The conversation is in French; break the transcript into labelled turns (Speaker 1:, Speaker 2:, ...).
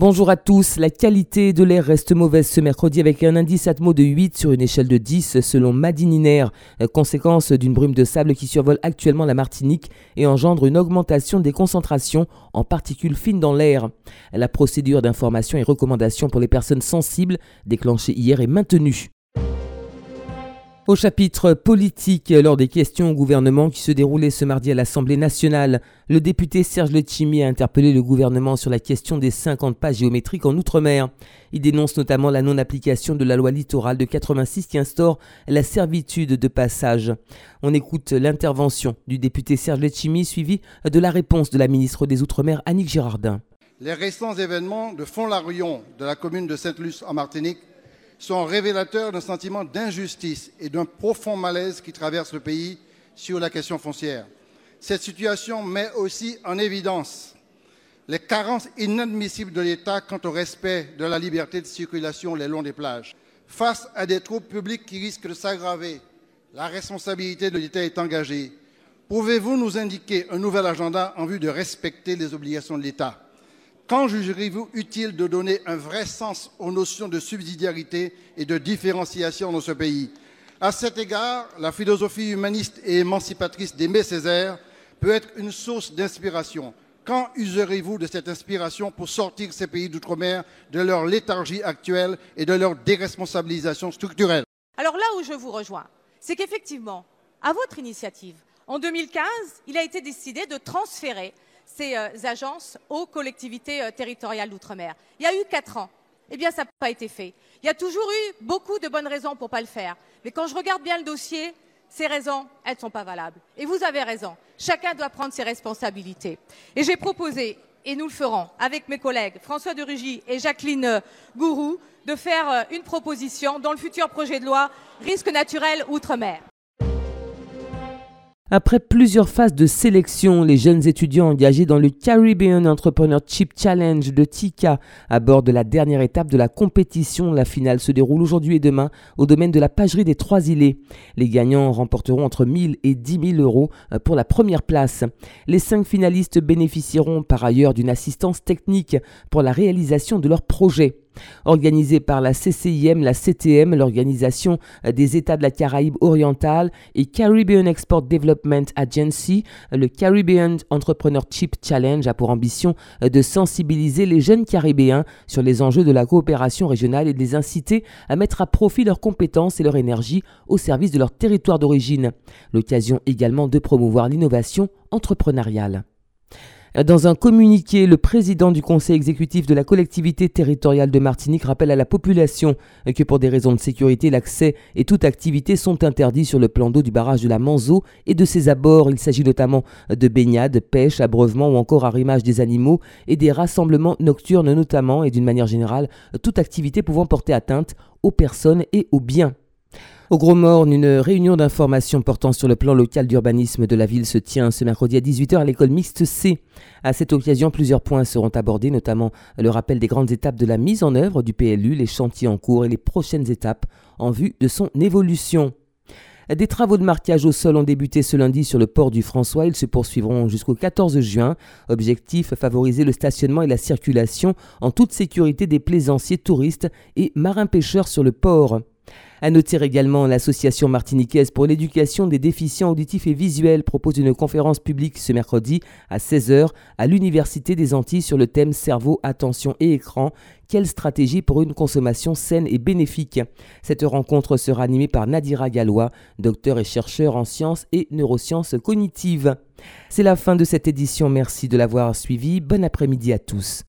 Speaker 1: Bonjour à tous. La qualité de l'air reste mauvaise ce mercredi avec un indice Atmo de 8 sur une échelle de 10 selon Madininer, conséquence d'une brume de sable qui survole actuellement la Martinique et engendre une augmentation des concentrations en particules fines dans l'air. La procédure d'information et recommandation pour les personnes sensibles déclenchée hier est maintenue. Au chapitre politique, lors des questions au gouvernement qui se déroulaient ce mardi à l'Assemblée nationale, le député Serge Letchimy a interpellé le gouvernement sur la question des 50 pas géométriques en Outre-mer. Il dénonce notamment la non-application de la loi littorale de 86 qui instaure la servitude de passage. On écoute l'intervention du député Serge Letchimy suivie de la réponse de la ministre des Outre-mer Annick Girardin.
Speaker 2: Les récents événements de Font-Larion de la commune de Sainte-Luce en Martinique sont révélateurs d'un sentiment d'injustice et d'un profond malaise qui traverse le pays sur la question foncière. Cette situation met aussi en évidence les carences inadmissibles de l'État quant au respect de la liberté de circulation le long des plages. Face à des troubles publics qui risquent de s'aggraver, la responsabilité de l'État est engagée. Pouvez-vous nous indiquer un nouvel agenda en vue de respecter les obligations de l'État? Quand jugerez-vous utile de donner un vrai sens aux notions de subsidiarité et de différenciation dans ce pays? À cet égard, la philosophie humaniste et émancipatrice d'Aimé Césaire peut être une source d'inspiration. Quand userez-vous de cette inspiration pour sortir ces pays d'outre-mer de leur léthargie actuelle et de leur déresponsabilisation structurelle?
Speaker 3: Alors là où je vous rejoins, c'est qu'effectivement, à votre initiative, en 2015, il a été décidé de transférer ces euh, agences aux collectivités euh, territoriales d'outre-mer. Il y a eu quatre ans. Eh bien, ça n'a pas été fait. Il y a toujours eu beaucoup de bonnes raisons pour ne pas le faire. Mais quand je regarde bien le dossier, ces raisons, elles ne sont pas valables. Et vous avez raison. Chacun doit prendre ses responsabilités. Et j'ai proposé, et nous le ferons avec mes collègues François de Rugy et Jacqueline euh, Gourou, de faire une proposition dans le futur projet de loi risque naturel outre-mer.
Speaker 1: Après plusieurs phases de sélection, les jeunes étudiants engagés dans le Caribbean Entrepreneurship Challenge de TICA abordent la dernière étape de la compétition. La finale se déroule aujourd'hui et demain au domaine de la pagerie des Trois Îlets. Les gagnants remporteront entre 1000 et 10 000 euros pour la première place. Les cinq finalistes bénéficieront par ailleurs d'une assistance technique pour la réalisation de leur projet. Organisé par la CCIM, la CTM, l'Organisation des États de la Caraïbe orientale et Caribbean Export Development Agency, le Caribbean Entrepreneurship Challenge a pour ambition de sensibiliser les jeunes caribéens sur les enjeux de la coopération régionale et de les inciter à mettre à profit leurs compétences et leur énergie au service de leur territoire d'origine. L'occasion également de promouvoir l'innovation entrepreneuriale. Dans un communiqué, le président du conseil exécutif de la collectivité territoriale de Martinique rappelle à la population que pour des raisons de sécurité, l'accès et toute activité sont interdits sur le plan d'eau du barrage de la Manzo et de ses abords. Il s'agit notamment de baignades, pêche, abreuvement ou encore arrimage des animaux et des rassemblements nocturnes notamment et d'une manière générale toute activité pouvant porter atteinte aux personnes et aux biens. Au Gros Morne, une réunion d'information portant sur le plan local d'urbanisme de la ville se tient ce mercredi à 18h à l'école mixte C. À cette occasion, plusieurs points seront abordés, notamment le rappel des grandes étapes de la mise en œuvre du PLU, les chantiers en cours et les prochaines étapes en vue de son évolution. Des travaux de marquage au sol ont débuté ce lundi sur le port du François. Ils se poursuivront jusqu'au 14 juin. Objectif favoriser le stationnement et la circulation en toute sécurité des plaisanciers, touristes et marins-pêcheurs sur le port. À noter également l'association martiniquaise pour l'éducation des déficients auditifs et visuels propose une conférence publique ce mercredi à 16h à l'Université des Antilles sur le thème cerveau, attention et écran. Quelle stratégie pour une consommation saine et bénéfique? Cette rencontre sera animée par Nadira Gallois, docteur et chercheur en sciences et neurosciences cognitives. C'est la fin de cette édition, merci de l'avoir suivi. Bon après-midi à tous.